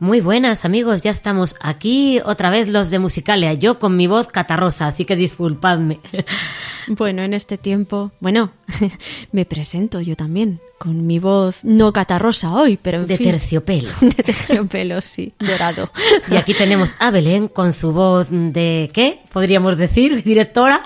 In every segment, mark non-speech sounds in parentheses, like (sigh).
Muy buenas amigos, ya estamos aquí otra vez los de Musicalia, yo con mi voz catarrosa, así que disculpadme. Bueno, en este tiempo, bueno, (laughs) me presento yo también, con mi voz no catarrosa hoy, pero en De fin. terciopelo. (laughs) De terciopelo, sí, dorado. Y aquí tenemos a Belén con su voz de ¿qué? Podríamos decir, (laughs) directora.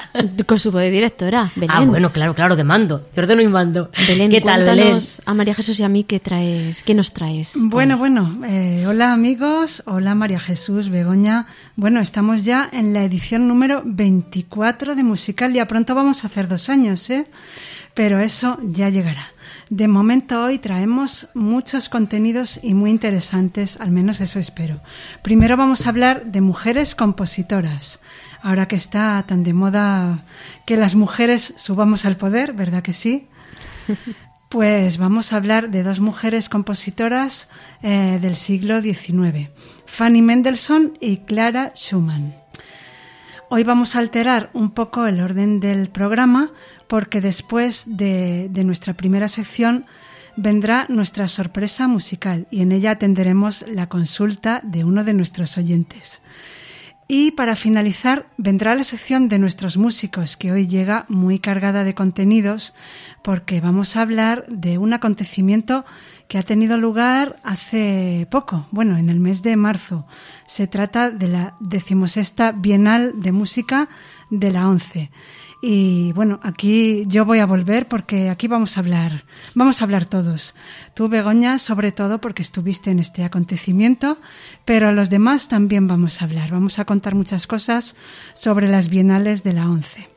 Con su voz de directora, Belén. Ah, bueno, claro, claro, de mando. De ordeno y mando. Belén, ¿Qué tal, Belén? a María Jesús y a mí qué traes, qué nos traes. Bueno, hoy? bueno, eh, hola amigos, hola María Jesús, Begoña. Bueno, estamos ya en la edición número 24 de Musicalia. Pronto vamos a hacer dos años, ¿eh? Pero eso ya llegará. De momento hoy traemos muchos contenidos y muy interesantes, al menos eso espero. Primero vamos a hablar de mujeres compositoras. Ahora que está tan de moda que las mujeres subamos al poder, ¿verdad que sí? (laughs) Pues vamos a hablar de dos mujeres compositoras eh, del siglo XIX, Fanny Mendelssohn y Clara Schumann. Hoy vamos a alterar un poco el orden del programa porque después de, nuestra primera sección vendrá nuestra sorpresa musical y en ella atenderemos la consulta de uno de nuestros oyentes. Y para finalizar, vendrá la sección de nuestros músicos, que hoy llega muy cargada de contenidos, porque vamos a hablar de un acontecimiento que ha tenido lugar hace poco, bueno, en el mes de marzo. Se trata de la decimosexta Bienal de Música de la ONCE. Y bueno, aquí yo voy a volver porque aquí vamos a hablar, vamos a hablar todos. Tú, Begoña, sobre todo porque estuviste en este acontecimiento, pero los demás también vamos a hablar. Vamos a contar muchas cosas sobre las bienales de la ONCE.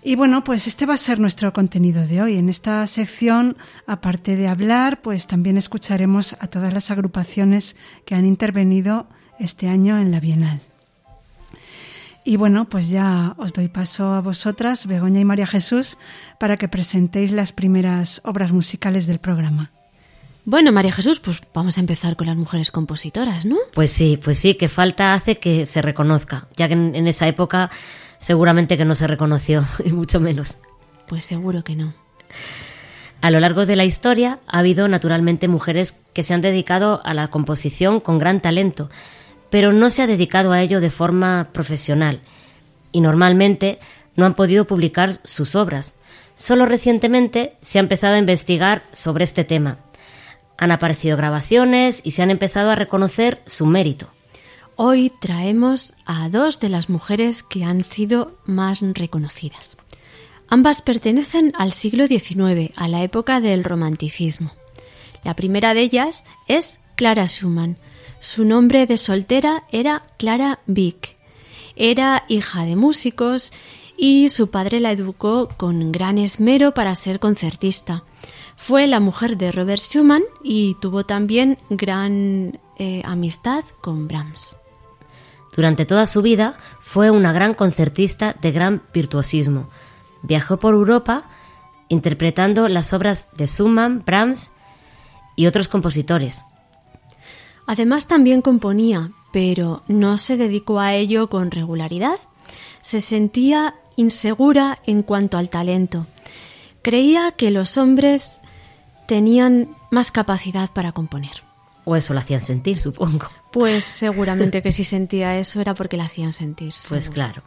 Y bueno, pues este va a ser nuestro contenido de hoy. En esta sección, aparte de hablar, pues también escucharemos a todas las agrupaciones que han intervenido este año en la Bienal. Y bueno, pues ya os doy paso a vosotras, Begoña y María Jesús, para que presentéis las primeras obras musicales del programa. Bueno, María Jesús, pues vamos a empezar con las mujeres compositoras, ¿no? Pues sí, pues sí, que falta hace que se reconozca, ya que en, en esa época seguramente que no se reconoció, (laughs) y mucho menos. Pues seguro que no. A lo largo de la historia ha habido naturalmente mujeres que se han dedicado a la composición con gran talento, pero no se ha dedicado a ello de forma profesional y normalmente no han podido publicar sus obras. Solo recientemente se ha empezado a investigar sobre este tema. Han aparecido grabaciones y se han empezado a reconocer su mérito. Hoy traemos a dos de las mujeres que han sido más reconocidas. Ambas pertenecen al siglo XIX, a la época del romanticismo. La primera de ellas es Clara Schumann. Su nombre de soltera era Clara Vick. Era hija de músicos y su padre la educó con gran esmero para ser concertista. Fue la mujer de Robert Schumann y tuvo también gran eh, amistad con Brahms. Durante toda su vida fue una gran concertista de gran virtuosismo. Viajó por Europa interpretando las obras de Schumann, Brahms y otros compositores. Además también componía, pero no se dedicó a ello con regularidad. Se sentía insegura en cuanto al talento. Creía que los hombres tenían más capacidad para componer. O eso la hacían sentir, supongo. Pues seguramente que si (laughs) sentía eso era porque la hacían sentir. Pues claro.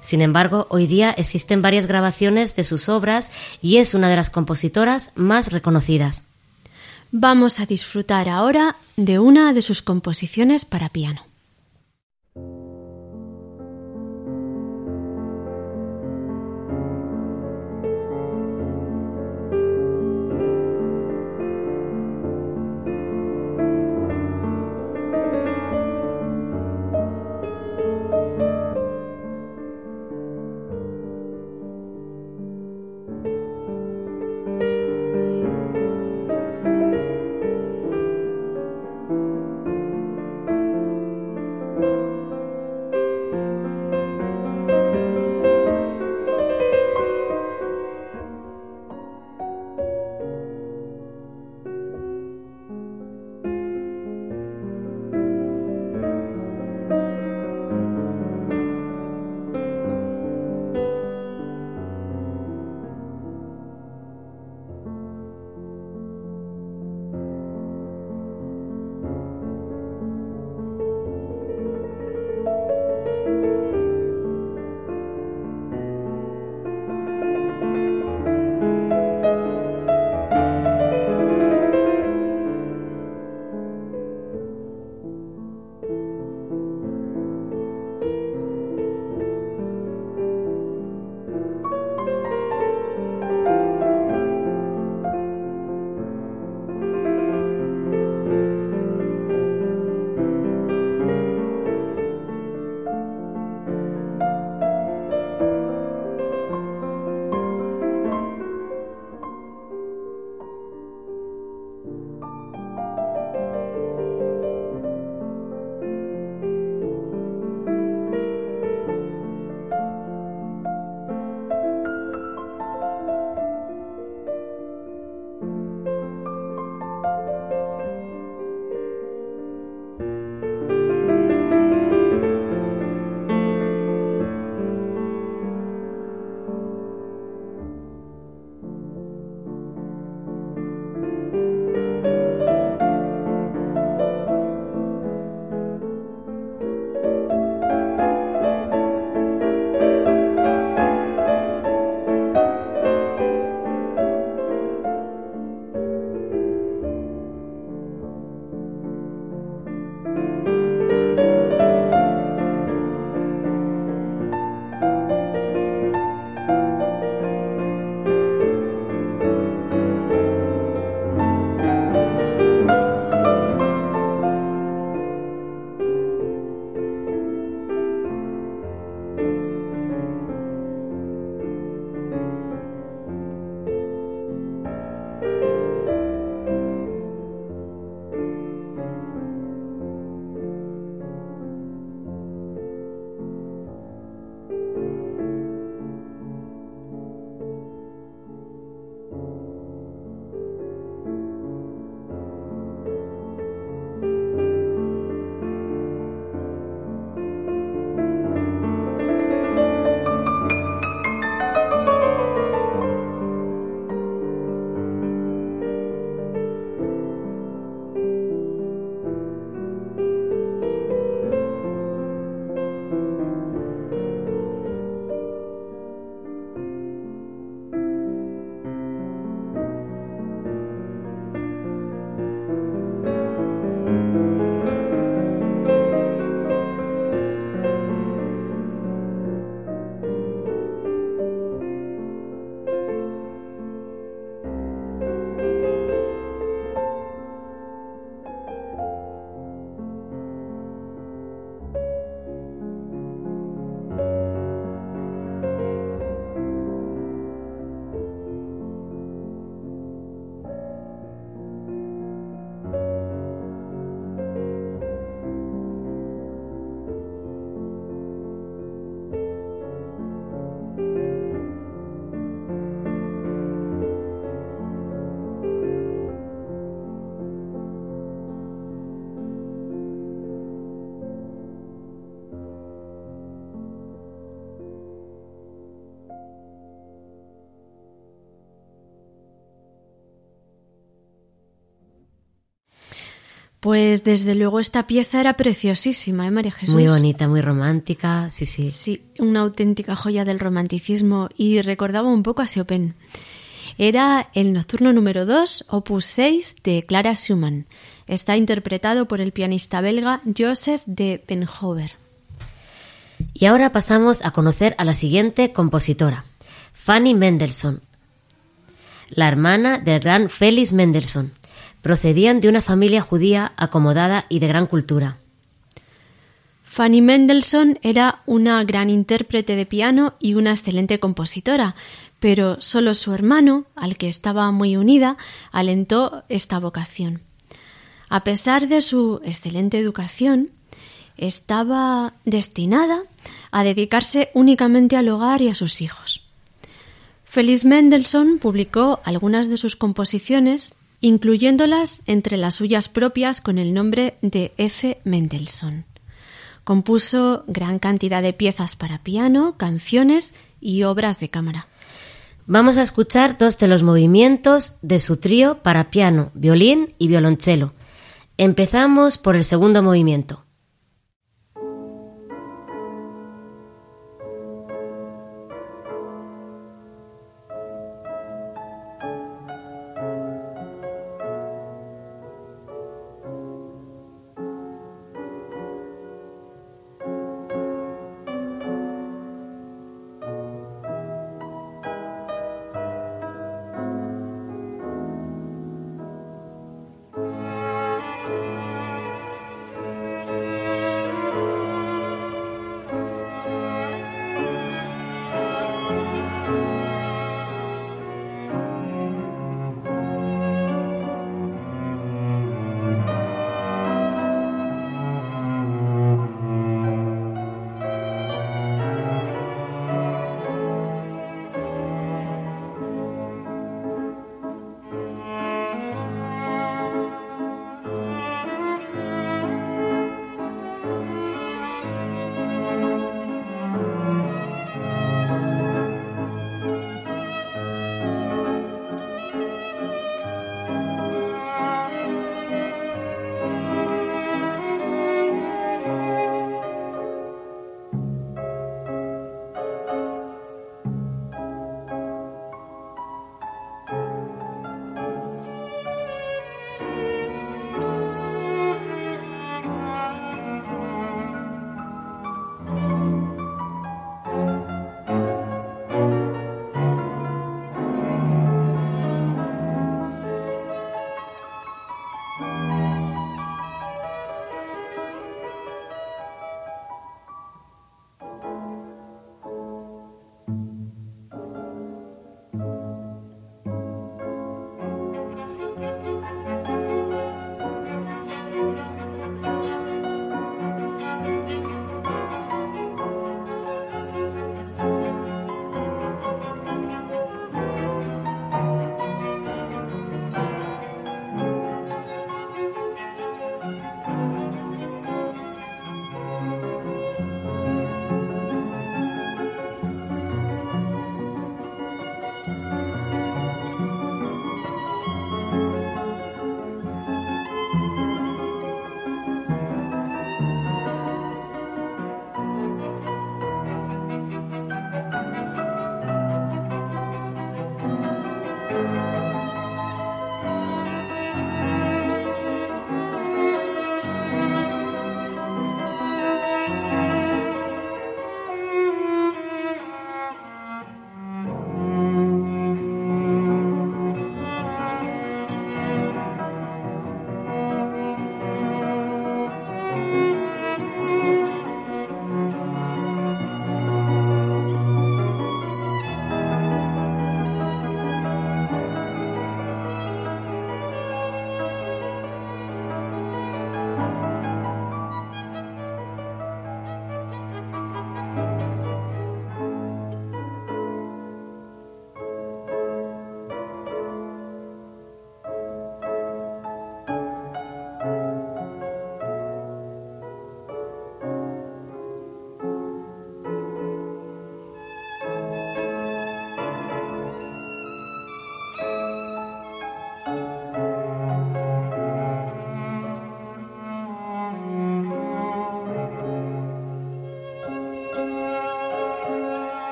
Sin embargo, hoy día existen varias grabaciones de sus obras y es una de las compositoras más reconocidas. Vamos a disfrutar ahora de una de sus composiciones para piano. Pues desde luego esta pieza era preciosísima, ¿eh, María Jesús? Muy bonita, muy romántica, sí, sí. Sí, una auténtica joya del romanticismo y recordaba un poco a Chopin. Era el nocturno número 2, opus 6 de Clara Schumann. Está interpretado por el pianista belga Joseph de Benhover. Y ahora pasamos a conocer a la siguiente compositora, Fanny Mendelssohn, la hermana del gran Félix Mendelssohn. Procedían de una familia judía acomodada y de gran cultura. Fanny Mendelssohn era una gran intérprete de piano y una excelente compositora, pero solo su hermano, al que estaba muy unida, alentó esta vocación. A pesar de su excelente educación, estaba destinada a dedicarse únicamente al hogar y a sus hijos. Félix Mendelssohn publicó algunas de sus composiciones, incluyéndolas entre las suyas propias con el nombre de F. Mendelssohn. Compuso gran cantidad de piezas para piano, canciones y obras de cámara. Vamos a escuchar dos de los movimientos de su trío para piano, violín y violonchelo. Empezamos por el segundo movimiento.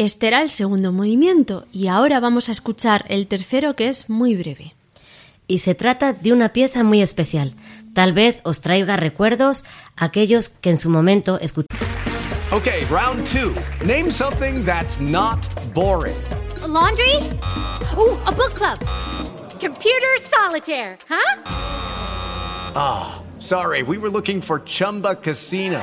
Este era el segundo movimiento y ahora vamos a escuchar el tercero que es muy breve. Y se trata de una pieza muy especial. Tal vez os traiga recuerdos aquellos que en su momento escucharon. Okay, round two. Name something that's not boring. A laundry? Ooh, a book club. Computer solitaire, huh? Ah, oh, sorry, we were looking for Chumba Casino.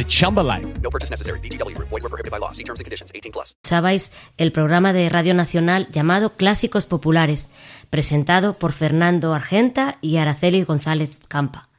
the Chumba life. No purchase necessary. VGW. Void were prohibited by law. See terms and conditions 18 plus. Escuchabais el programa de Radio Nacional llamado Clásicos Populares, presentado por Fernando Argenta y Araceli González Campa.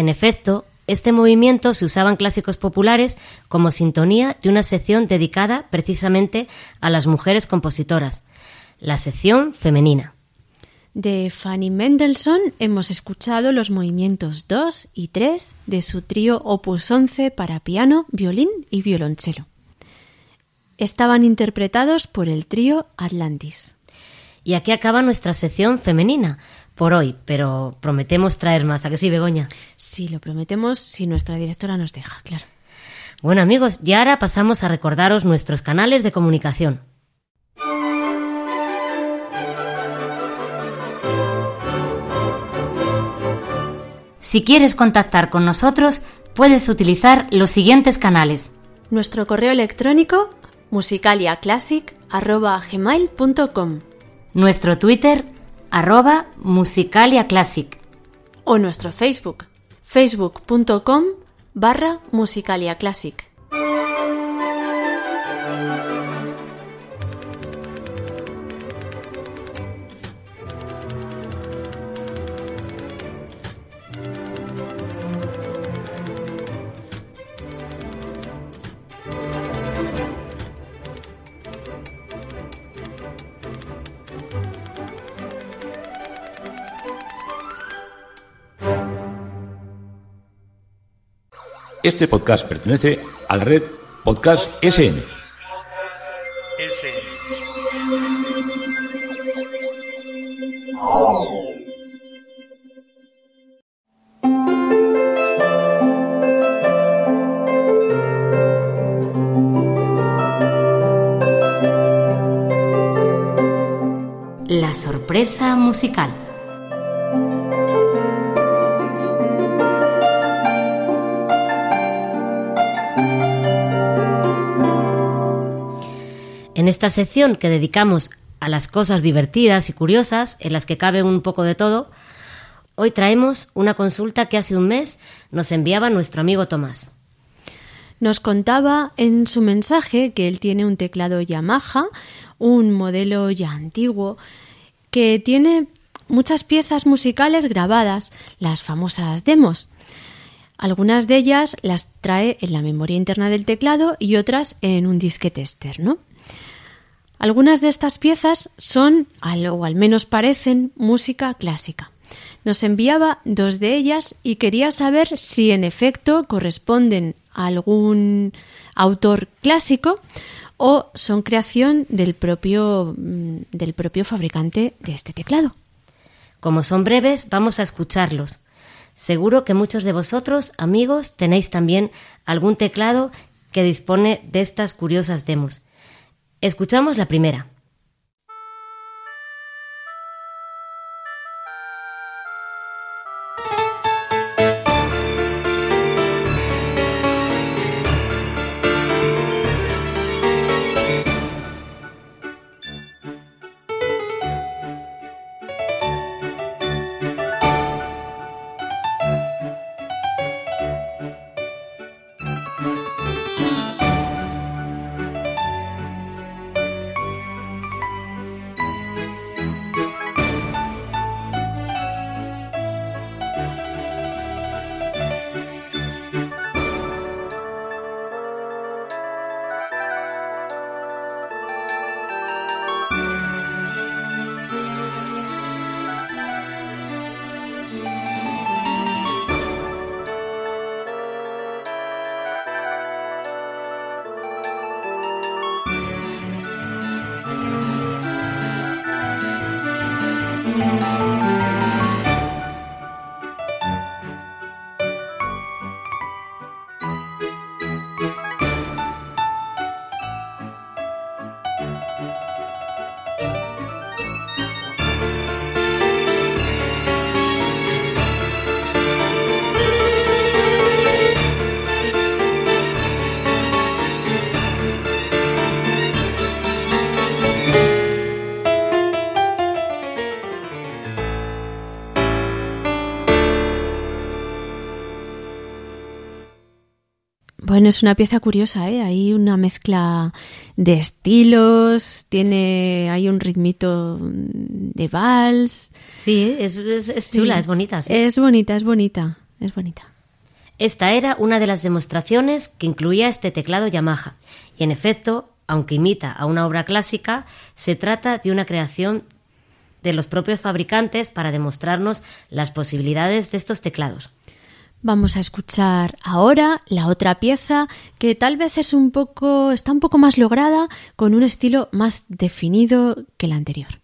En efecto, este movimiento se usaba en clásicos populares como sintonía de una sección dedicada precisamente a las mujeres compositoras, la sección femenina. De Fanny Mendelssohn hemos escuchado los movimientos 2 y 3 de su trío Opus 11 para piano, violín y violonchelo. Estaban interpretados por el trío Atlantis. Y aquí acaba nuestra sección femenina por hoy, pero prometemos traer más. ¿A que sí, Begoña? Sí, lo prometemos si nuestra directora nos deja, claro. Bueno, amigos, y ahora pasamos a recordaros nuestros canales de comunicación. Si quieres contactar con nosotros, puedes utilizar los siguientes canales. Nuestro correo electrónico musicaliaclassic.gmail.com Nuestro Twitter arroba Musicalia Classic. O nuestro Facebook, facebook.com barra Musicalia Este podcast pertenece a la red Podcast SN. La sorpresa musical. Esta sección que dedicamos a las cosas divertidas y curiosas, en las que cabe un poco de todo, hoy traemos una consulta que hace un mes nos enviaba nuestro amigo Tomás. Nos contaba en su mensaje que él tiene un teclado Yamaha, un modelo ya antiguo, que tiene muchas piezas musicales grabadas, las famosas demos. Algunas de ellas las trae en la memoria interna del teclado y otras en un disquete externo. Algunas de estas piezas son, o al menos parecen, música clásica. Nos enviaba dos de ellas y quería saber si en efecto corresponden a algún autor clásico o son creación del propio, mm, del propio fabricante de este teclado. Como son breves, vamos a escucharlos. Seguro que muchos de vosotros, amigos, tenéis también algún teclado que dispone de estas curiosas demos. Escuchamos la primera. Bueno, es una pieza curiosa, ¿eh? Hay una mezcla de estilos, tiene, hay un ritmito de vals. Sí, es, es- es Sí. chula, es bonita. sí. Es bonita, es bonita, es bonita. Esta era una de las demostraciones que incluía este teclado Yamaha. Y en efecto, aunque imita a una obra clásica, se trata de una creación de los propios fabricantes para demostrarnos las posibilidades de estos teclados. Vamos a escuchar ahora la otra pieza que tal vez es un poco, está un poco más lograda con un estilo más definido que la anterior.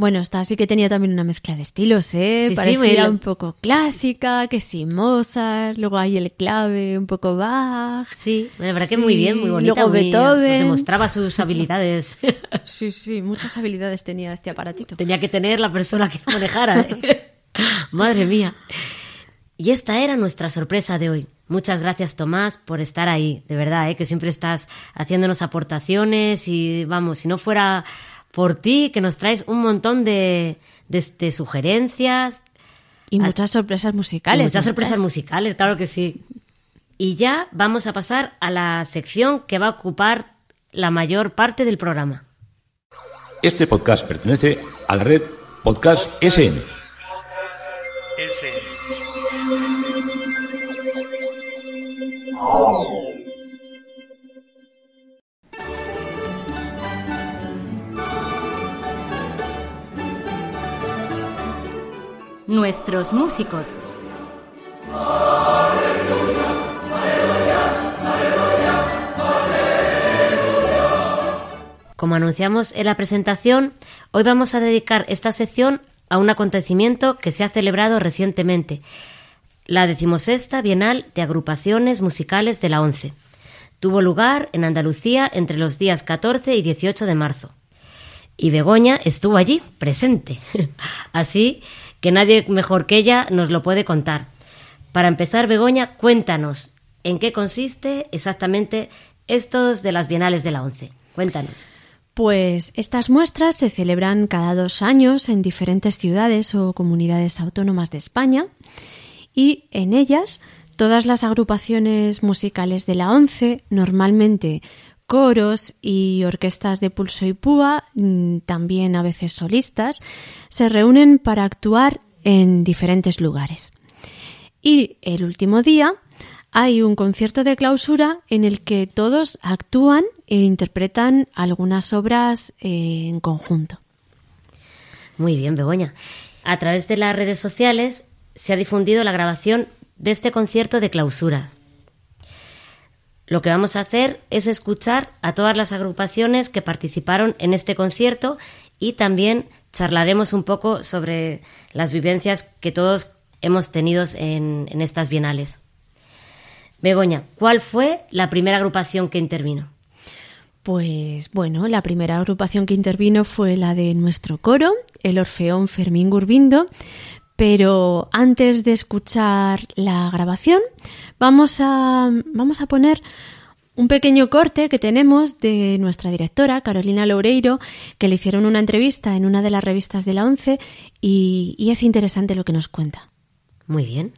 Bueno, esta sí que tenía también una mezcla de estilos, ¿eh? Sí, sí, Parecía bueno. un poco clásica, que sí, Mozart, luego hay el clave, un poco Bach. Sí, la verdad que Sí, muy bien, muy bonita. luego muy- Beethoven. nos demostraba sus habilidades. (laughs) Sí, sí, muchas habilidades tenía este aparatito. Tenía que tener la persona que manejara. ¿eh? (laughs) Madre mía. Y esta era nuestra sorpresa de hoy. Muchas gracias, Tomás, por estar ahí. De verdad, ¿eh? que siempre estás haciéndonos aportaciones y vamos, si no fuera por ti, que nos traes un montón de, de, de sugerencias. Y muchas sorpresas musicales. Y muchas ¿no sorpresas musicales, claro que sí. Y ya vamos a pasar a la sección que va a ocupar la mayor parte del programa. Este podcast pertenece a la red Podcast SN. Nuestros músicos. Como anunciamos en la presentación, hoy vamos a dedicar esta sección a un acontecimiento que se ha celebrado recientemente, la decimosexta Bienal de Agrupaciones Musicales de la ONCE. Tuvo lugar en Andalucía entre los días 14 y 18 de marzo. Y Begoña estuvo allí, presente. (laughs) Así que nadie mejor que ella nos lo puede contar. Para empezar, Begoña, cuéntanos en qué consiste exactamente estos de las Bienales de la ONCE. Cuéntanos. Pues estas muestras se celebran cada dos años en diferentes ciudades o comunidades autónomas de España y en ellas todas las agrupaciones musicales de la ONCE, normalmente coros y orquestas de pulso y púa, mm, también a veces solistas, se reúnen para actuar en diferentes lugares. Y el último día hay un concierto de clausura en el que todos actúan e interpretan algunas obras eh, en conjunto. Muy bien, Begoña. A través de las redes sociales se ha difundido la grabación de este concierto de clausura. Lo que vamos a hacer es escuchar a todas las agrupaciones que participaron en este concierto y también charlaremos un poco sobre las vivencias que todos hemos tenido en, en estas bienales. Begoña, ¿cuál fue la primera agrupación que intervino? Pues bueno, la primera agrupación que intervino fue la de nuestro coro, el Orfeón Fermín Gurbindo, pero antes de escuchar la grabación, vamos a, vamos a poner un pequeño corte que tenemos de nuestra directora, Carolina Loureiro, que le hicieron una entrevista en una de las revistas de la ONCE y, y es interesante lo que nos cuenta. Muy bien.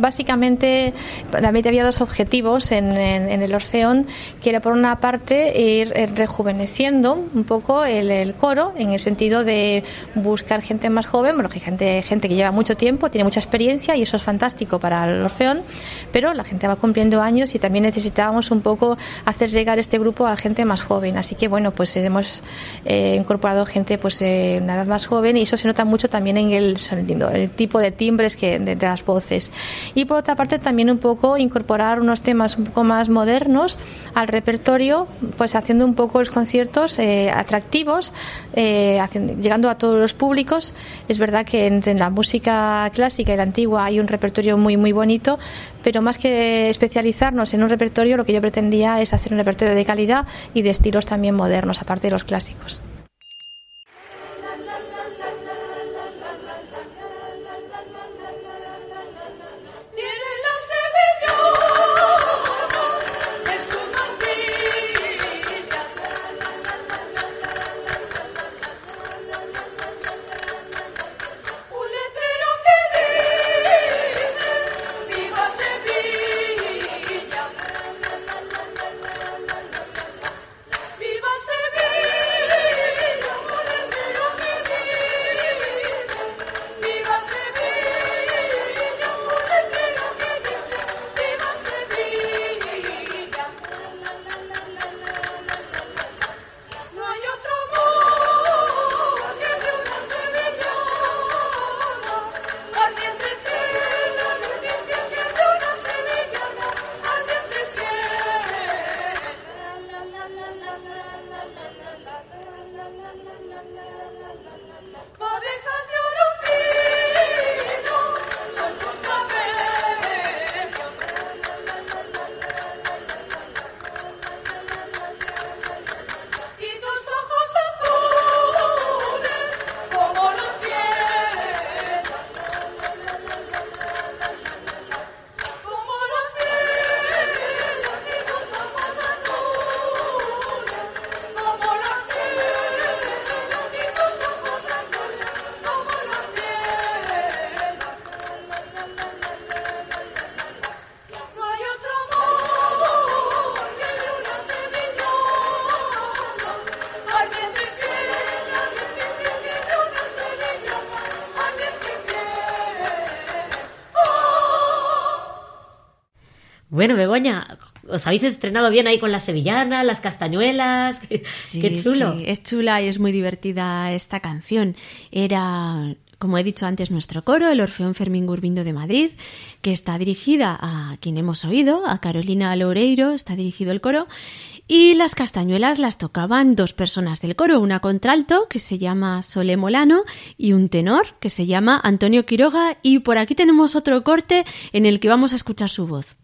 Básicamente, para mí había dos objetivos en, en- en el Orfeón, que era por una parte ir eh, rejuveneciendo un poco el, coro, en el sentido de buscar gente más joven, bueno, que gente, gente que lleva mucho tiempo, tiene mucha experiencia y eso es fantástico para el Orfeón, pero la gente va cumpliendo años y también necesitábamos un poco hacer llegar este grupo a gente más joven. Así que bueno, pues hemos eh, incorporado gente pues eh, una edad más joven y eso se nota mucho también en el tipo de timbres que de las voces. Y por otra parte también un poco incorporar unos temas un poco más modernos al repertorio, pues haciendo un poco los conciertos eh, atractivos, eh, haciendo- llegando a todos los públicos. Es verdad que entre la música clásica y la antigua hay un repertorio muy muy bonito, pero más que especializarnos en un repertorio, lo que yo pretendía es hacer un repertorio de calidad y de estilos también modernos, aparte de los clásicos. Bueno, Begoña, os habéis estrenado bien ahí con las sevillanas, las castañuelas. (laughs) Sí, Qué chulo. sí, es chula y es muy divertida esta canción. Era, como he dicho antes, nuestro coro, el Orfeón Fermín Gurbindo de Madrid, que está dirigida a quien hemos oído, a Carolina Loureiro, está dirigido el coro. Y las castañuelas las tocaban dos personas del coro, una contralto que se llama Sole Molano y un tenor que se llama Antonio Quiroga. Y por aquí tenemos otro corte en el que vamos a escuchar su voz.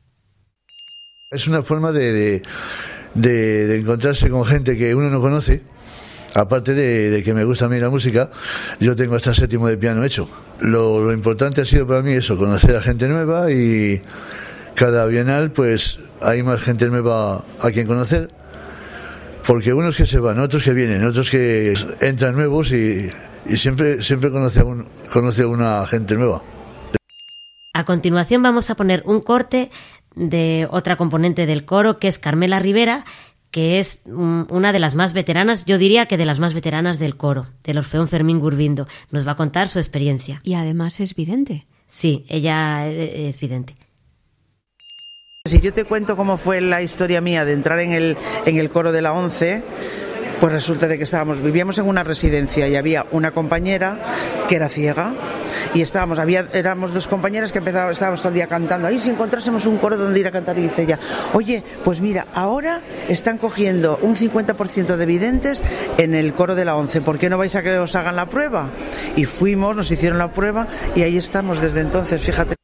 Es una forma de, de, de- de encontrarse con gente que uno no conoce. Aparte de, de que me gusta a mí la música, yo tengo hasta séptimo de piano hecho. Lo, lo importante ha sido para mí eso, conocer a gente nueva y cada bienal pues hay más gente nueva a quien conocer. Porque unos que se van, otros que vienen, otros que entran nuevos y, y siempre, siempre conoce a, un, conoce a una gente nueva. A continuación vamos a poner un corte de otra componente del coro, que es Carmela Rivera, que es una de las más veteranas, yo diría que de las más veteranas del coro, del Orfeón Fermín Gurbindo. Nos va a contar su experiencia. Y además es vidente. Sí, ella eh, es vidente. Si yo te cuento cómo fue la historia mía de entrar en el, en el coro de la ONCE, pues resulta de que estábamos, vivíamos en una residencia y había una compañera que era ciega y estábamos, había, éramos dos compañeras que empezábamos, estábamos todo el día cantando. Ahí si encontrásemos un coro donde ir a cantar y dice ella, oye, pues mira, ahora están cogiendo un 50% de videntes en el coro de la ONCE, ¿por qué no vais a que os hagan la prueba? Y fuimos, nos hicieron la prueba y ahí estamos desde entonces, fíjate.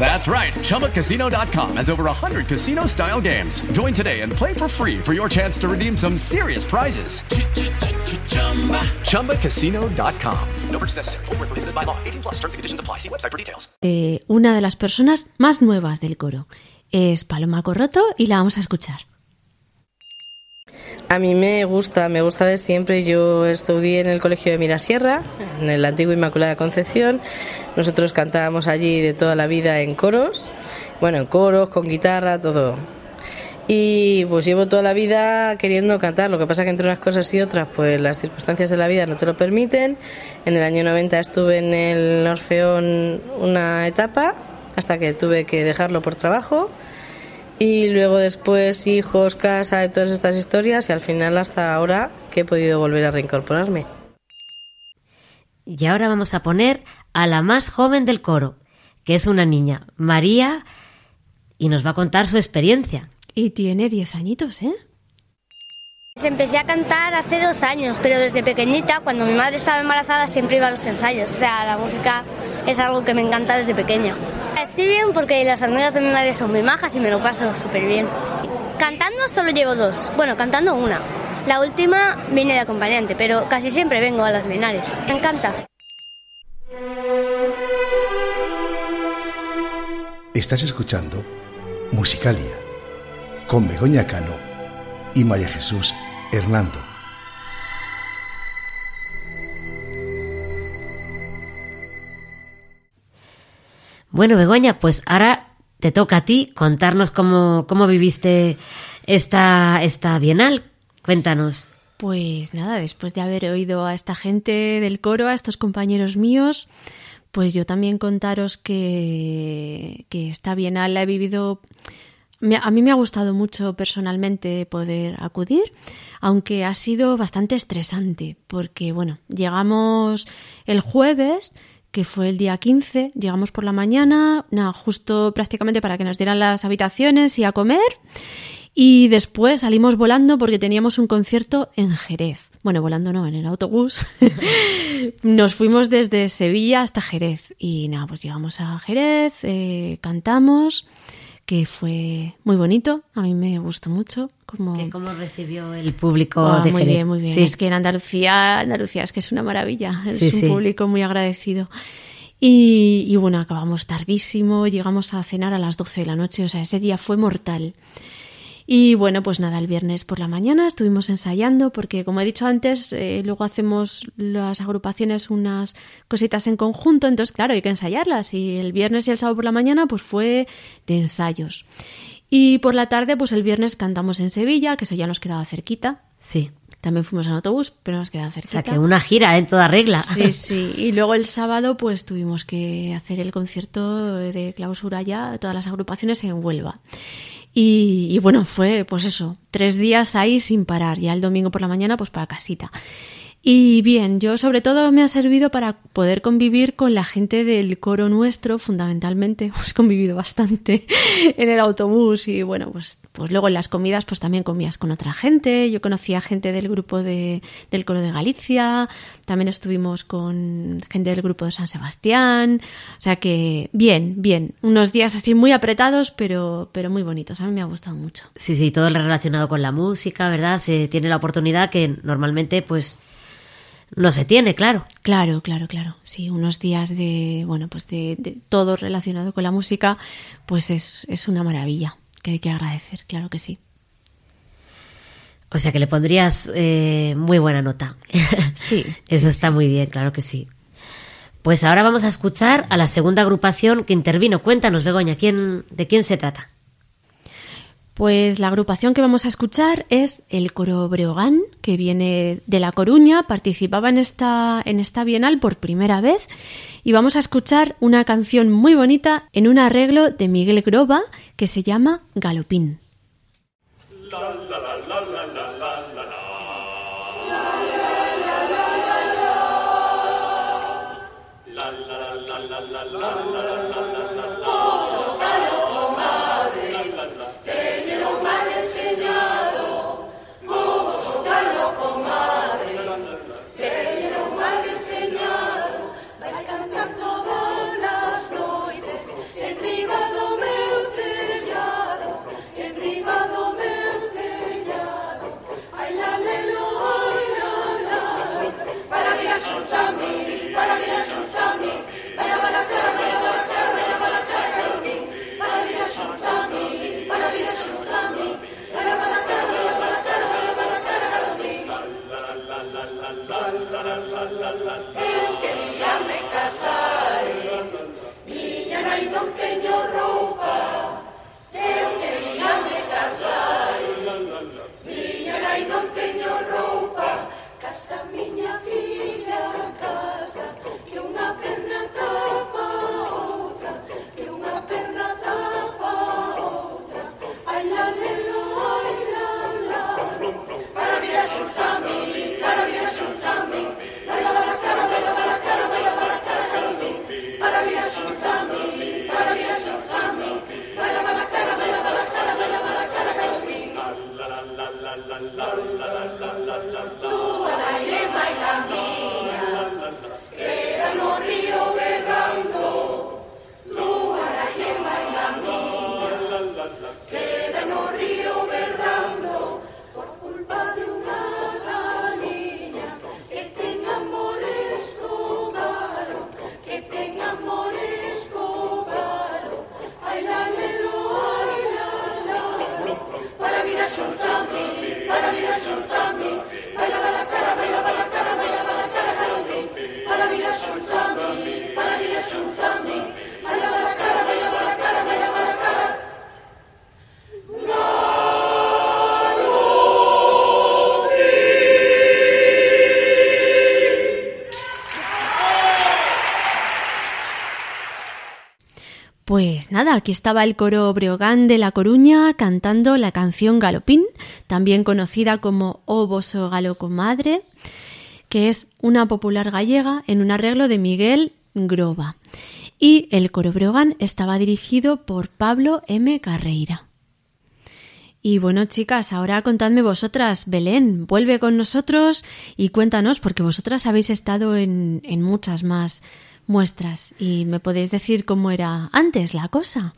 That's right. ChumbaCasino.com has over 100 casino style games. Join today and play for free for your chance to redeem some serious prizes. ChumbaCasino.com. No purchase necessary. Void prohibited by law. 18 plus terms and conditions apply. See website for details. de una de las personas más nuevas del coro. Es Paloma Corroto y la vamos a escuchar. A mí me gusta, me gusta de siempre. Yo estudié en el colegio de Mirasierra, en el antiguo Inmaculada Concepción. Nosotros cantábamos allí de toda la vida en coros, bueno, en coros, con guitarra, todo. Y pues llevo toda la vida queriendo cantar. Lo que pasa que entre unas cosas y otras, pues las circunstancias de la vida no te lo permiten. En el año 90 estuve en el Orfeón una etapa, hasta que tuve que dejarlo por trabajo. Y luego después hijos, casa y todas estas historias y al final hasta ahora que he podido volver a reincorporarme. Y ahora vamos a poner a la más joven del coro, que es una niña, María, y nos va a contar su experiencia. Y tiene 10 añitos, ¿eh? Empecé a cantar hace dos años, pero desde pequeñita, cuando mi madre estaba embarazada, siempre iba a los ensayos. O sea, la música es algo que me encanta desde pequeña. Estoy bien porque las amigas de mi madre son muy majas y me lo paso súper bien. Cantando solo llevo dos. Bueno, cantando una. La última vine de acompañante, pero casi siempre vengo a las bienales. Me encanta. Estás escuchando Musicalia con Begoña Cano y María Jesús Hernando. Bueno, Begoña, pues ahora te toca a ti contarnos cómo, cómo viviste esta, esta bienal. Cuéntanos. Pues nada, después de haber oído a esta gente del coro, a estos compañeros míos, pues yo también contaros que, que esta bienal la he vivido a mí me ha gustado mucho personalmente poder acudir, aunque ha sido bastante estresante, porque bueno, llegamos el jueves, que fue el día 15, llegamos por la mañana, nada, justo prácticamente para que nos dieran las habitaciones y a comer, y después salimos volando porque teníamos un concierto en Jerez. bueno, volando no, en el autobús, (laughs) nos fuimos desde Sevilla hasta Jerez. Y nada, pues llegamos a Jerez, eh, cantamos, que fue muy bonito, a mí me gustó mucho. Como... ¿Cómo recibió el público Ah, de muy Jerez? bien, muy bien. Sí. Es que en Andalucía, Andalucía es que es una maravilla. Es un sí. público muy agradecido. Y, y bueno, acabamos tardísimo, llegamos a cenar a las 12 de la noche, o sea, ese día fue mortal. Y bueno, pues nada, el viernes por la mañana estuvimos ensayando porque, como he dicho antes, eh, luego hacemos las agrupaciones unas cositas en conjunto, entonces claro, hay que ensayarlas. Y el viernes y el sábado por la mañana pues fue de ensayos. Y por la tarde, pues el viernes cantamos en Sevilla, que eso ya nos quedaba cerquita. Sí. También fuimos en autobús, pero nos quedaba O cerquita. sea, que una gira en toda regla. Sí, sí. Y luego el sábado, pues tuvimos que hacer el concierto de clausura ya, todas las agrupaciones en Huelva. Y, y bueno, fue pues eso, tres días ahí sin parar. Ya el domingo por la mañana, pues para casita. Y bien, yo sobre todo me ha servido para poder convivir con la gente del coro nuestro, fundamentalmente. (laughs) Hemos convivido bastante (laughs) en el autobús y bueno, pues, pues luego en las comidas pues también comías con otra gente. Yo conocía gente del grupo de, del coro de Galicia, también estuvimos con gente del grupo de San Sebastián. O sea que bien, bien. Unos días así muy apretados, pero, pero muy bonitos. A mí me ha gustado mucho. Sí, sí, todo relacionado con la música, ¿verdad? Se tiene la oportunidad que normalmente, pues, no se tiene, claro. Claro, claro, claro. Sí, unos días de, bueno, pues de, de todo relacionado con la música, pues es, es una maravilla que hay que agradecer, claro que sí. O sea que le pondrías eh, muy buena nota. (laughs) (laughs) Sí. Eso está muy bien, claro que sí. Pues ahora vamos a escuchar a la segunda agrupación que intervino. Cuéntanos, Begoña, ¿quién, ¿de quién se trata? Pues la agrupación que vamos a escuchar es el Coro Breogán, que viene de La Coruña, participaba en esta, en esta bienal por primera vez y vamos a escuchar una canción muy bonita en un arreglo de Miguel Groba que se llama Galopín. Teñero Casa miña filla, casa, que unha perna Nada, aquí estaba el coro Breogán de La Coruña cantando la canción Galopín, también conocida como O voso galo comadre, que es una popular gallega en un arreglo de Miguel Groba. Y el coro Breogán estaba dirigido por Pablo M. Carreira. Y bueno, chicas, ahora contadme vosotras, Belén, vuelve con nosotros y cuéntanos, porque vosotras habéis estado en, en muchas más muestras y me podéis decir cómo era antes la cosa.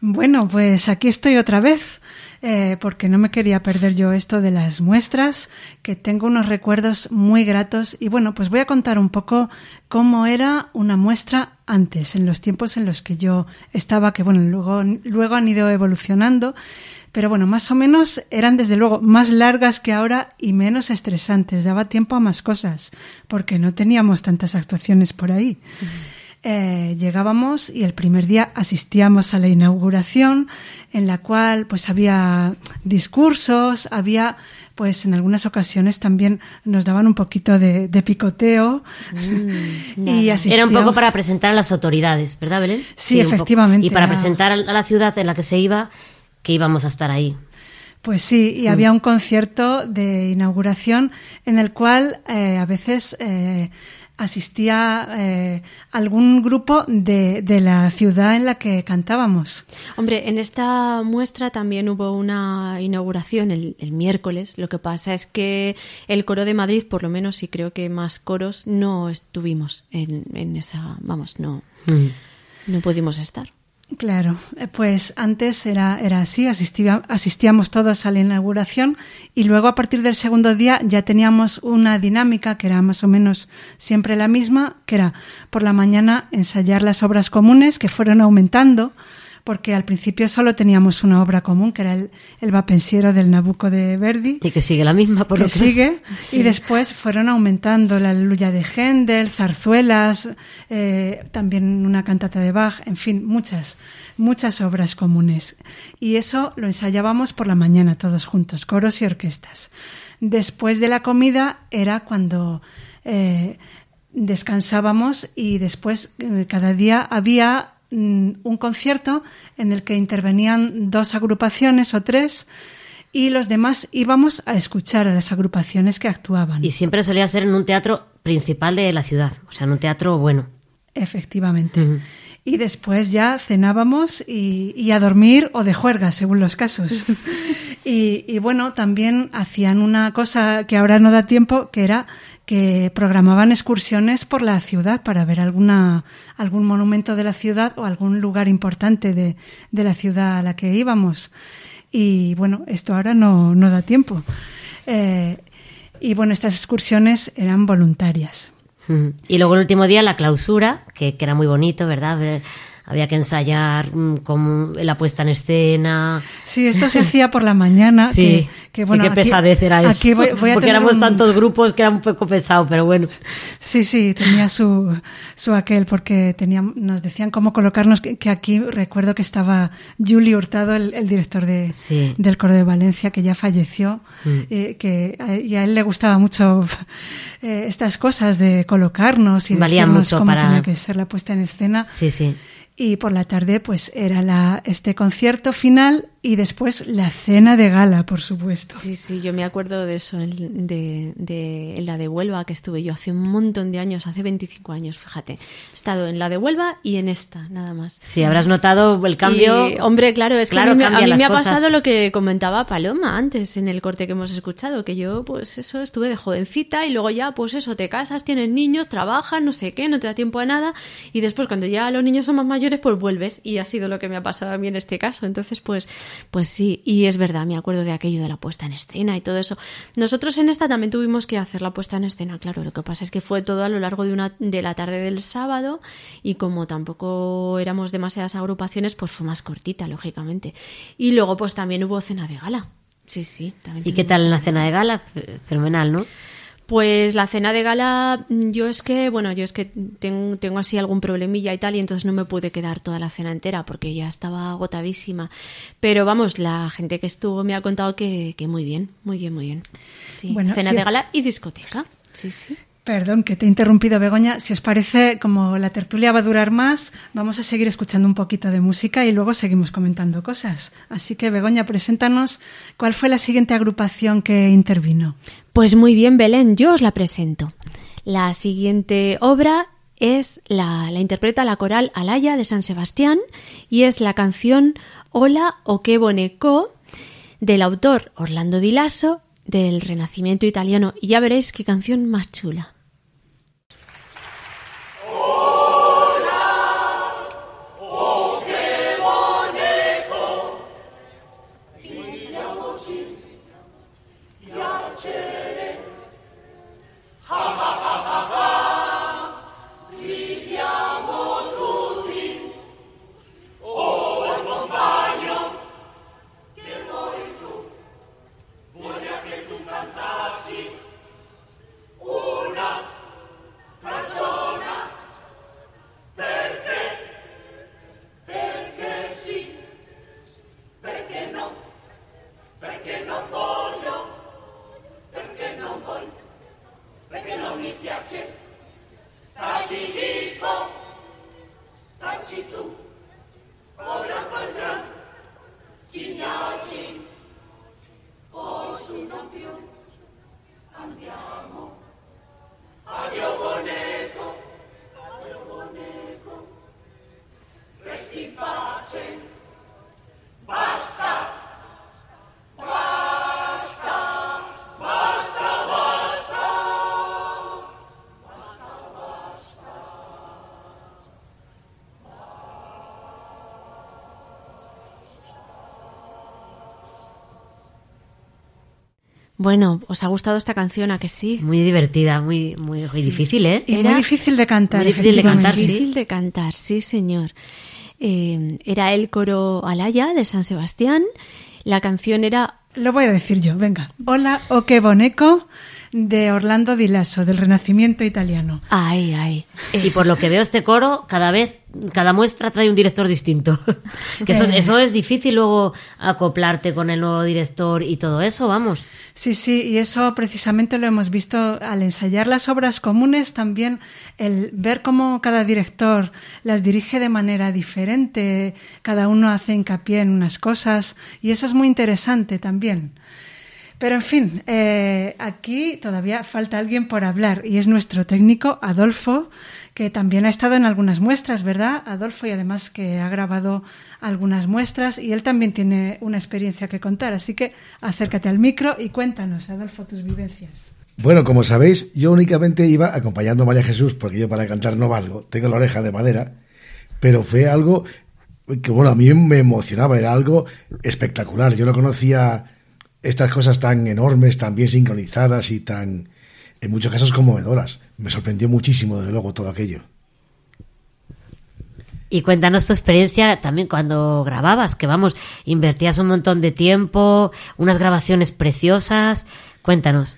Bueno, pues aquí estoy otra vez, eh, porque no me quería perder yo esto de las muestras, que tengo unos recuerdos muy gratos. Y bueno, pues voy a contar un poco cómo era una muestra antes, en los tiempos en los que yo estaba, que bueno, luego, luego han ido evolucionando, pero bueno, más o menos eran desde luego más largas que ahora y menos estresantes, daba tiempo a más cosas, porque no teníamos tantas actuaciones por ahí. Eh, llegábamos y el primer día asistíamos a la inauguración en la cual pues había discursos, había pues en algunas ocasiones también nos daban un poquito de, de picoteo (laughs) y Era un poco para presentar a las autoridades, ¿verdad, Belén? Sí, efectivamente, Y para era- presentar a la ciudad en la que se iba que íbamos a estar ahí. Pues sí, y Mm. había un concierto de inauguración en el cual eh, a veces eh, asistía eh, algún grupo de, de la ciudad en la que cantábamos. Hombre, en esta muestra también hubo una inauguración el, el miércoles. Lo que pasa es que el coro de Madrid, por lo menos, y creo que más coros, no estuvimos en, en esa. Vamos, no, no pudimos estar. Claro, eh, pues antes era, era así, asistía- asistíamos todos a la inauguración y luego a partir del segundo día ya teníamos una dinámica que era más o menos siempre la misma, que era por la mañana ensayar las obras comunes que fueron aumentando, porque al principio solo teníamos una obra común, que era el, el Vapensiero del Nabucco de Verdi, Y que sigue la misma, por que lo que sigue Sí. y después fueron aumentando la Aleluya de Händel, zarzuelas, eh, también una cantata de Bach, en fin, muchas, muchas obras comunes. Y eso lo ensayábamos por la mañana todos juntos, coros y orquestas. Después de la comida era cuando eh, descansábamos y después eh, cada día había un concierto en el que intervenían dos agrupaciones o tres y los demás íbamos a escuchar a las agrupaciones que actuaban. Y siempre solía ser en un teatro principal de la ciudad, o sea, en un teatro bueno. Efectivamente. Y después ya cenábamos y, y a dormir o de juerga, según los casos. (laughs) y, y bueno, también hacían una cosa que ahora no da tiempo, que era que programaban excursiones por la ciudad para ver alguna, algún monumento de la ciudad o algún lugar importante de, de la ciudad a la que íbamos. Y bueno, esto ahora no, no da tiempo. Eh, y bueno, estas excursiones eran voluntarias. Y luego el último día la clausura, que, que era muy bonito, ¿verdad? Ver- Había que ensayar mm, como la puesta en escena. Sí, esto se hacía por la mañana. (laughs) Sí, que, que, bueno, y qué aquí- pesadez era eso. aquí voy- voy a (laughs) Porque éramos un- tantos grupos que era un poco pesado, pero bueno. Sí, sí, tenía su, su aquel, porque tenían, nos decían cómo colocarnos, que, que aquí recuerdo que estaba Juli Hurtado, el, el director de, del Coro de Valencia, que ya falleció, Mm. eh, que a, y a él le gustaba mucho (laughs) eh, estas cosas de colocarnos y Valía mucho cómo para- tenía que ser la puesta en escena. Sí, sí. Y por la tarde, pues era la, este concierto final y después la cena de gala, por supuesto. Sí, sí, yo me acuerdo de eso, de, de, en la de Huelva que estuve yo hace un montón de años, hace 25 años, fíjate. He estado en la de Huelva y en esta, nada más. Sí, habrás notado el cambio. Y, hombre, claro, es que Claro, a mí, me- a mí me ha cosas. pasado lo que comentaba Paloma antes en el corte que hemos escuchado, que yo, pues eso, estuve de jovencita y luego ya, pues eso, te casas, tienes niños, trabajas, no sé qué, no te da tiempo a nada y después cuando ya los niños son más mayores, pues vuelves y ha sido lo que me ha pasado a mí en este caso. Entonces, pues, pues sí, y es verdad, me acuerdo de aquello de la puesta en escena y todo eso. Nosotros en esta también tuvimos que hacer la puesta en escena, claro, lo que pasa es que fue todo a lo largo de, una, de la tarde del sábado y como tampoco éramos demasiadas agrupaciones, pues fue más cortita, lógicamente. Y luego pues también hubo cena de gala. Sí, sí. También ¿Y qué tal en la cena de gala? Fenomenal, ¿no? Pues la cena de gala, yo es que, bueno, yo es que tengo, tengo así algún problemilla y tal, y entonces no me pude quedar toda la cena entera porque ya estaba agotadísima. Pero vamos, la gente que estuvo me ha contado que, que muy bien, muy bien, muy bien. Sí, Bueno, cena sí. de gala y discoteca. Sí, sí. Perdón que te he interrumpido, Begoña. Si os parece, como la tertulia va a durar más, vamos a seguir escuchando un poquito de música y luego seguimos comentando cosas. Así que, Begoña, preséntanos cuál fue la siguiente agrupación que intervino. Pues muy bien, Belén, yo os la presento. La siguiente obra es la, la interpreta la coral Alaya de San Sebastián y es la canción Hola o qué boneco del autor Orlando Di Lasso, del Renacimiento italiano, y ya veréis qué canción más chula. Bueno, ¿os ha gustado esta canción? ¿A que sí? Muy divertida, muy, muy, muy difícil, ¿eh? Y muy difícil de cantar. Muy difícil de cantar, sí. Difícil de cantar, sí, señor. Eh, era el coro Alaya de San Sebastián. La canción era Lo voy a decir yo, venga. Hola, o qué boneco de Orlando Di Lasso, del Renacimiento italiano. Ay, ay. Y por lo que veo este coro, cada vez, cada muestra trae un director distinto. (laughs) que eso, Eh. eso es difícil luego acoplarte con el nuevo director y todo eso, vamos. Sí, sí, y eso precisamente lo hemos visto al ensayar las obras comunes, también el ver cómo cada director las dirige de manera diferente, cada uno hace hincapié en unas cosas, y eso es muy interesante también. Pero en fin, eh, aquí todavía falta alguien por hablar, y es nuestro técnico Adolfo, que también ha estado en algunas muestras, ¿verdad? Adolfo, y además que ha grabado algunas muestras, y él también tiene una experiencia que contar. Así que acércate al micro y cuéntanos, Adolfo, tus vivencias. Bueno, como sabéis, yo únicamente iba acompañando a María Jesús, porque yo para cantar no valgo, tengo la oreja de madera, pero fue algo que, bueno, a mí me emocionaba, era algo espectacular. Yo no conocía estas cosas tan enormes, tan bien sincronizadas y tan, en muchos casos, conmovedoras. Me sorprendió muchísimo, desde luego, todo aquello. Y cuéntanos tu experiencia también cuando grababas, que vamos, invertías un montón de tiempo, unas grabaciones preciosas. Cuéntanos.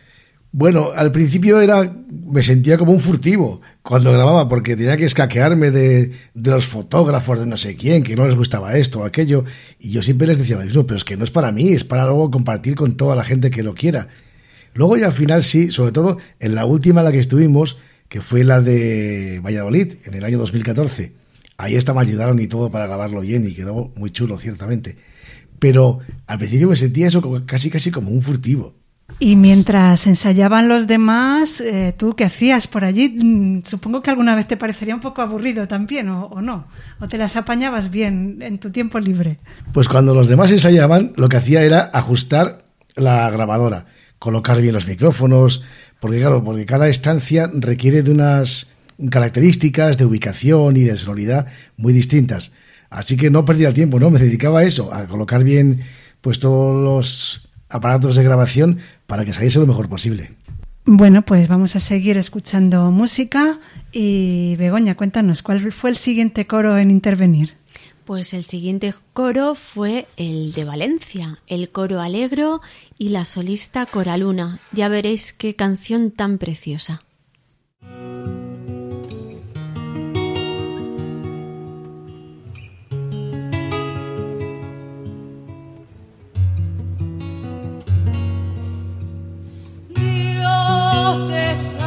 Bueno, al principio era, me sentía como un furtivo cuando grababa, porque tenía que escaquearme de, los fotógrafos de no sé quién, que no les gustaba esto o aquello, y yo siempre les decía lo mismo, pero es que no es para mí, es para luego compartir con toda la gente que lo quiera. Luego ya al final sí, sobre todo en la última en la que estuvimos, que fue la de Valladolid, en el año 2014. Ahí esta me ayudaron y todo para grabarlo bien y quedó muy chulo, ciertamente. Pero al principio me sentía eso casi casi como un furtivo. Y mientras ensayaban los demás, eh, ¿tú qué hacías por allí? Mm, Supongo que alguna vez te parecería un poco aburrido también, ¿o, o no? ¿O te las apañabas bien en tu tiempo libre? Pues cuando los demás ensayaban, lo que hacía era ajustar la grabadora, colocar bien los micrófonos, porque claro, porque cada estancia requiere de unas características de ubicación y de sonoridad muy distintas. Así que no perdía el tiempo, ¿no? Me dedicaba a eso, a colocar bien pues todos los aparatos de grabación para que saliese lo mejor posible. Bueno, pues vamos a seguir escuchando música y Begoña, cuéntanos, ¿cuál fue el siguiente coro en intervenir? Pues el siguiente coro fue el de Valencia, el coro Alegro y la solista Coraluna. Ya veréis qué canción tan preciosa. Dios te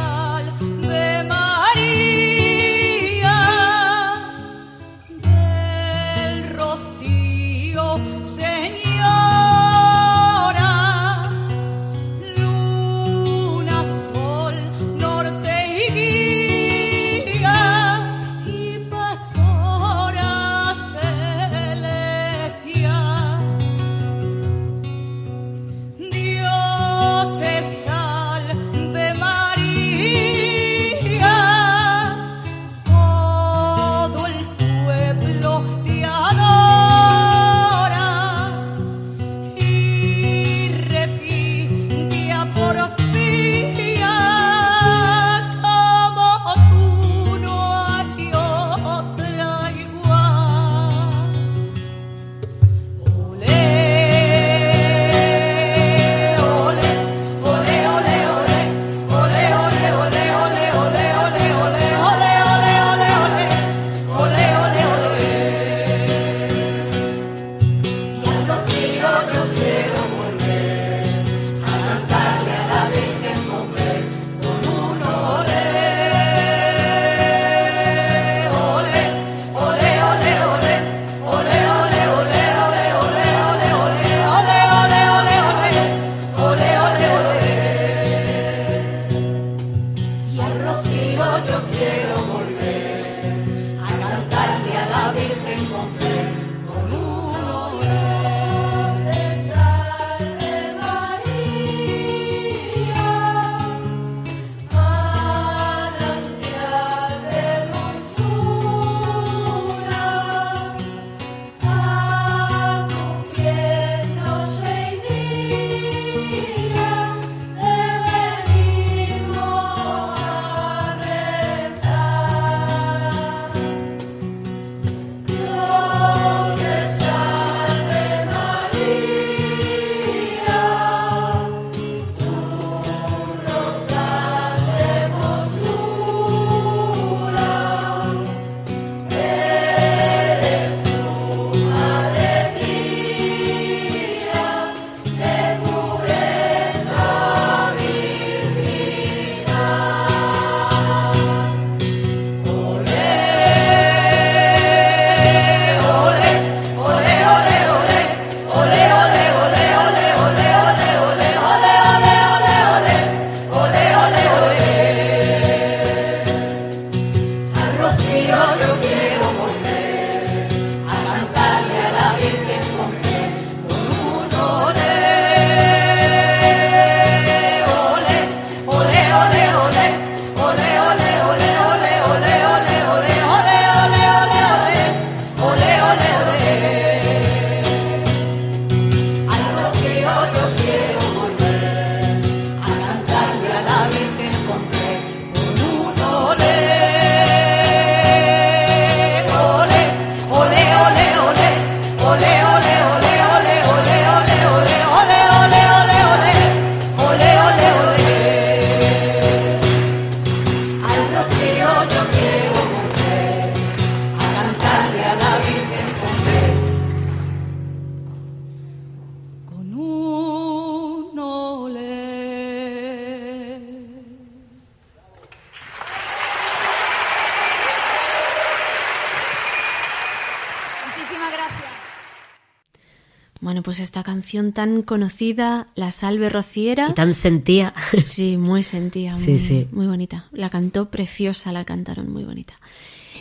esta canción tan conocida, La Salve Rociera. Y tan sentía. (laughs) Sí, muy sentía. Sí, muy, sí. Muy bonita. La cantó preciosa, la cantaron muy bonita.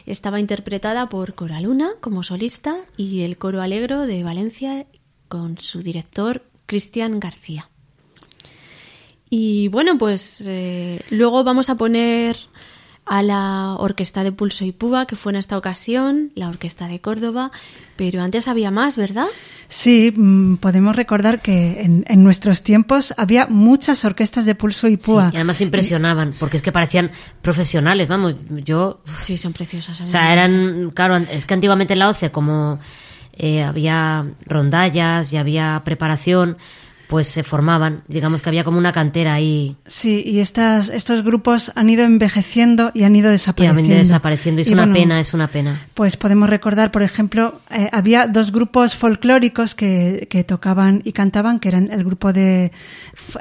Estaba interpretada por Coraluna como solista y el Coro Alegro de Valencia con su director Cristian García. Y bueno, pues eh, luego vamos a poner a la Orquesta de Pulso y Púa, que fue en esta ocasión, la Orquesta de Córdoba, pero antes había más, ¿verdad? Sí, mm, podemos recordar que en, en nuestros tiempos había muchas orquestas de pulso y Sí, púa. y además impresionaban, porque es que parecían profesionales, vamos, yo... Sí, son preciosas. O sea, eran, claro, es que antiguamente en la OCE, como eh, había rondallas y había preparación, pues se formaban, digamos que había como una cantera ahí. Sí, y estas, estos grupos han ido envejeciendo y han ido Y desapareciendo. han ido desapareciendo. Es Y una bueno, pena, es una pena. Pues podemos recordar, por ejemplo, eh, había dos grupos folclóricos que, que tocaban y cantaban, que eran el grupo de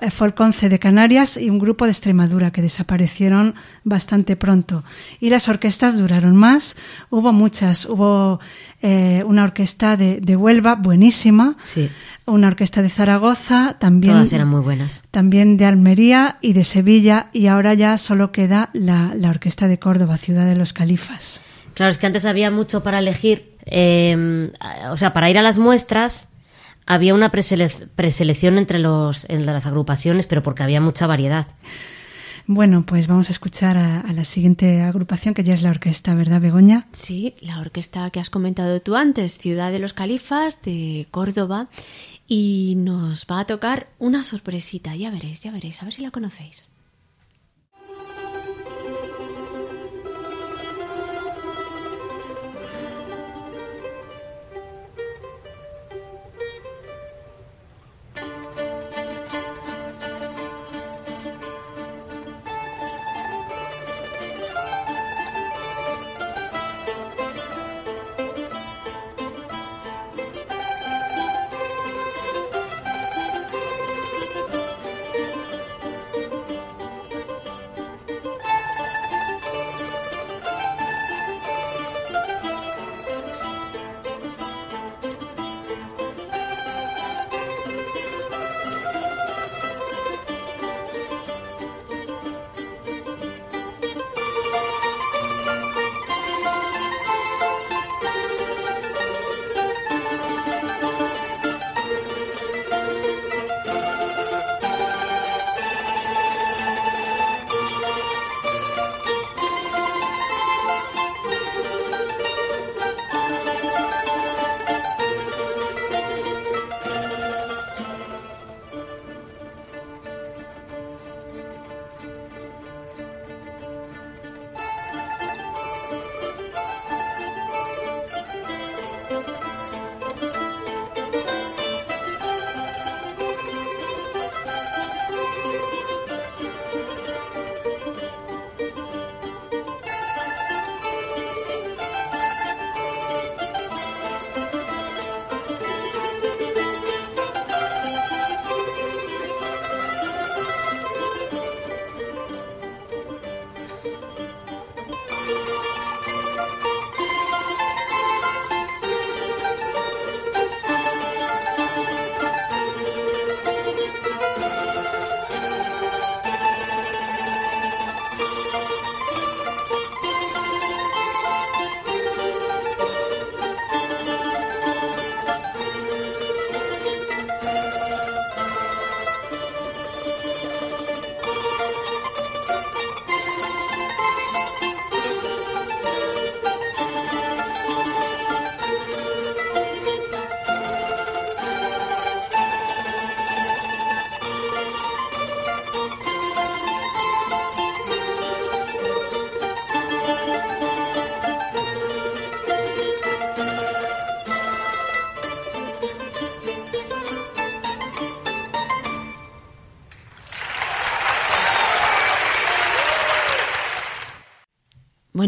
eh, Folconce de Canarias y un grupo de Extremadura, que desaparecieron bastante pronto. Y las orquestas duraron más, hubo muchas, hubo eh, una orquesta de, de Huelva, buenísima, Sí. una orquesta de Zaragoza, también, Todas eran muy buenas. también de Almería y de Sevilla, y ahora ya solo queda la, la orquesta de Córdoba, ciudad de los califas. Claro, es que antes había mucho para elegir, eh, o sea, para ir a las muestras había una presele- preselección entre los, en las agrupaciones, pero porque había mucha variedad. Bueno, pues vamos a escuchar a, la siguiente agrupación, que ya es la orquesta, ¿verdad, Begoña? Sí, la orquesta que has comentado tú antes, Ciudad de los Califas de Córdoba, y nos va a tocar una sorpresita, ya veréis, ya veréis, a ver si la conocéis.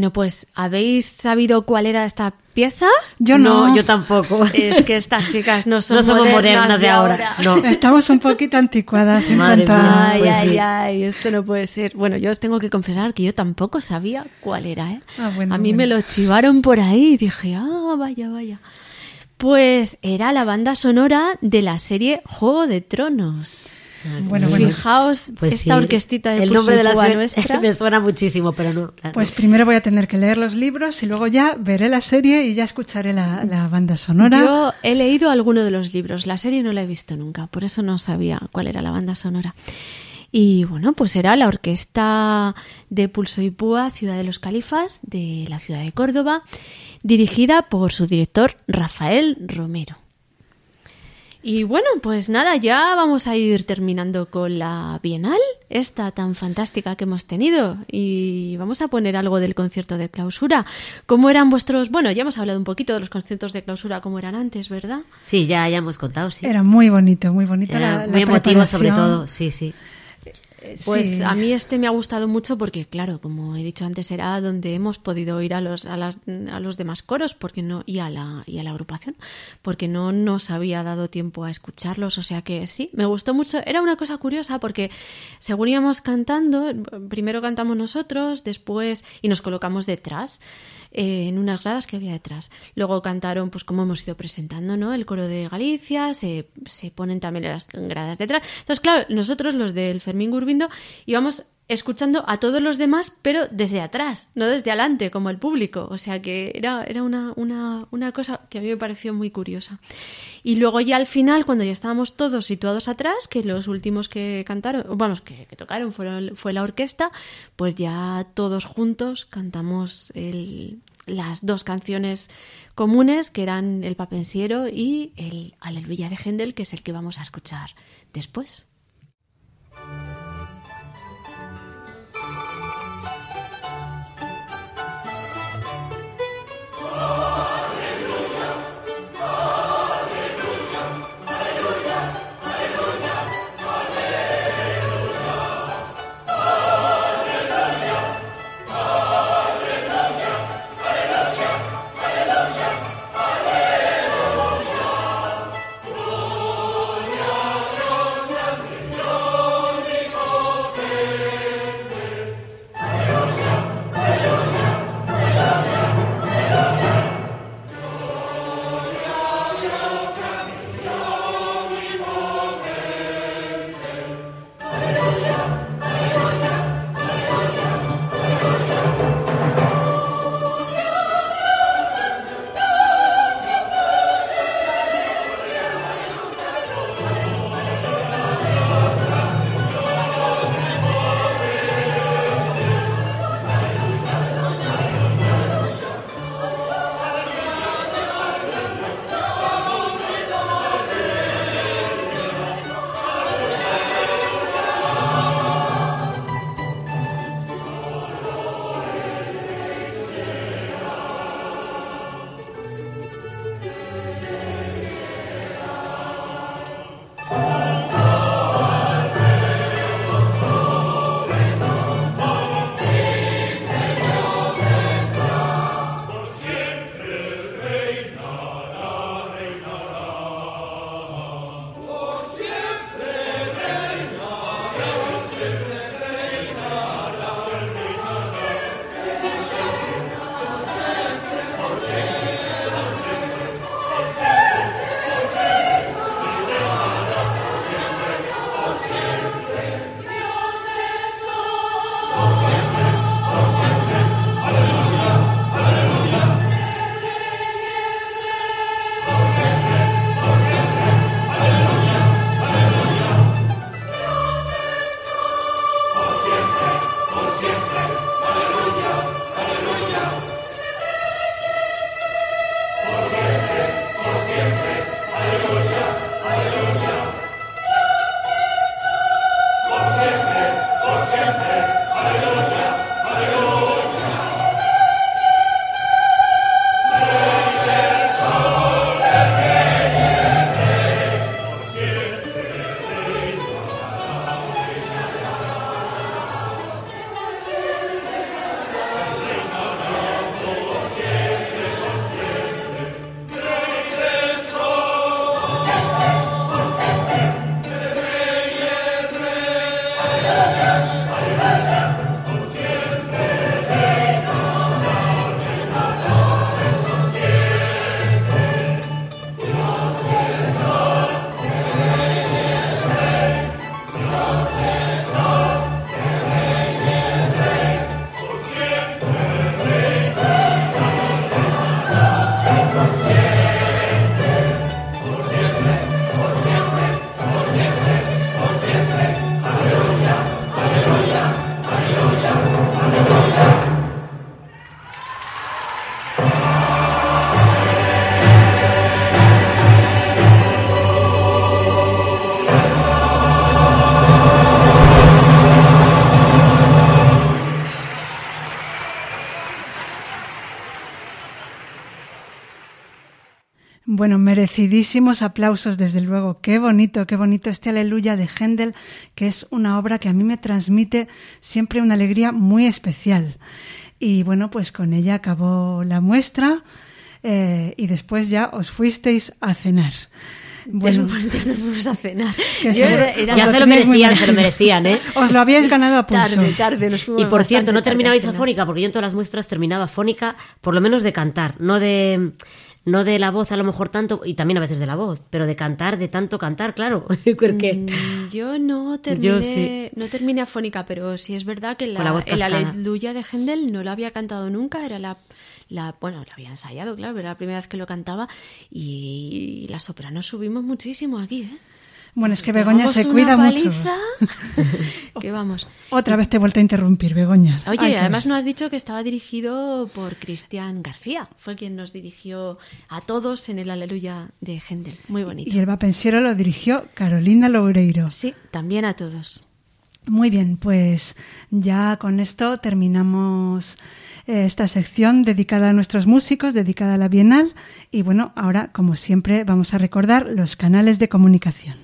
Bueno, pues ¿habéis sabido cuál era esta pieza? Yo no. No, yo tampoco. (laughs) Es que estas chicas no son No somos modernas, modernas de ahora, no. (laughs) Estamos un poquito anticuadas en Madre cuanto a... mía, Ay, Pues ay, sí. ay, esto no puede ser. Bueno, yo os tengo que confesar que yo tampoco sabía cuál era, ¿eh? Ah, bueno, a mí bueno. me lo chivaron por ahí y dije, ah, vaya, vaya. Pues era la banda sonora de la serie Juego de Tronos. Bueno, bueno. Fijaos Pues esta sí, orquestita de el nombre de la serie (laughs) nuestra. me suena muchísimo, pero no. claro. Pues primero voy a tener que leer los libros y luego ya veré la serie y ya escucharé la, la banda sonora. Yo he leído alguno de los libros, la serie no la he visto nunca, por eso no sabía cuál era la banda sonora. Y bueno, pues era la orquesta de Pulso y Púa, Ciudad de los Califas, de la ciudad de Córdoba, dirigida por su director Rafael Romero. Y bueno, pues nada, ya vamos a ir terminando con la Bienal, esta tan fantástica que hemos tenido. Y vamos a poner algo del concierto de clausura. ¿Cómo eran vuestros.? Bueno, ya hemos hablado un poquito de los conciertos de clausura, cómo eran antes, ¿verdad? Sí, ya, ya hemos contado, sí. Era muy bonito, muy bonito. Era la, la muy emotivo sobre todo, sí, sí. Pues Sí. a mí este me ha gustado mucho porque, claro, como he dicho antes, era donde hemos podido ir a los, a las, a los demás coros porque no, y, a la, y a la agrupación, porque no nos había dado tiempo a escucharlos. O sea que sí, me gustó mucho. Era una cosa curiosa porque según íbamos cantando, primero cantamos nosotros, después, y nos colocamos detrás. Eh, en unas gradas que había detrás. Luego cantaron, pues como hemos ido presentando, ¿no? El coro de Galicia, se, se ponen también las gradas detrás. Entonces, claro, nosotros los del Fermín Gurbindo íbamos escuchando a todos los demás, pero desde atrás, no desde adelante, como el público. O sea que era, era una, una, una cosa que a mí me pareció muy curiosa. Y luego ya al final, cuando ya estábamos todos situados atrás, que los últimos que cantaron, vamos, que, tocaron fue la orquesta, pues ya todos juntos cantamos las dos canciones comunes, que eran el Papensiero y el Aleluya de Händel, que es el que vamos a escuchar después. Merecidísimos aplausos, desde luego. Qué bonito, qué bonito este Aleluya de Händel, que es una obra que a mí me transmite siempre una alegría muy especial. Y bueno, pues con ella acabó la muestra eh, y después ya os fuisteis a cenar. Bueno, después ya nos fuimos a cenar. Que Yo era- era- Ya se lo merecían, se lo merecían, ¿eh? (laughs) Os lo habíais ganado a pulso. Tarde, tarde, nos fuimos Y por cierto, no terminabais afónica, porque yo en todas las muestras terminaba afónica, por lo menos de cantar, no de no de la voz a lo mejor tanto, y también a veces de la voz, pero de cantar, de tanto cantar, claro. (laughs) Porque Mm, Yo no terminé, Yo sí. no terminé afónica, pero sí es verdad que la, la el. Aleluya de Händel no lo había cantado nunca, era la, la bueno, lo había ensayado, claro, era la primera vez que lo cantaba y la soprano subimos muchísimo aquí, ¿eh? Bueno, es que Begoña se una cuida mucho. (laughs) que vamos. Otra vez te he vuelto a interrumpir, Begoña. Oye, que además ver. no has dicho que estaba dirigido por Cristian García. Fue quien nos dirigió a todos en el Aleluya de Händel. Muy bonito. Y el vapensiero lo dirigió Carolina Loureiro. Sí, también a todos. Muy bien, pues ya con esto terminamos eh, esta sección dedicada a nuestros músicos, dedicada a la Bienal. Y bueno, ahora, como siempre, vamos a recordar los canales de comunicación.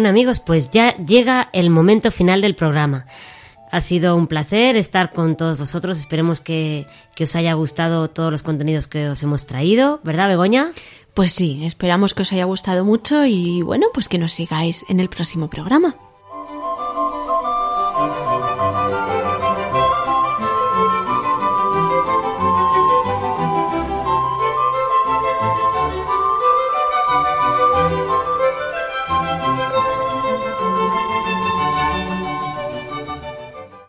Bueno amigos, pues ya llega el momento final del programa. Ha sido un placer estar con todos vosotros. Esperemos que, que os haya gustado todos los contenidos que os hemos traído, ¿verdad, Begoña? Pues sí, esperamos que os haya gustado mucho y bueno, pues que nos sigáis en el próximo programa.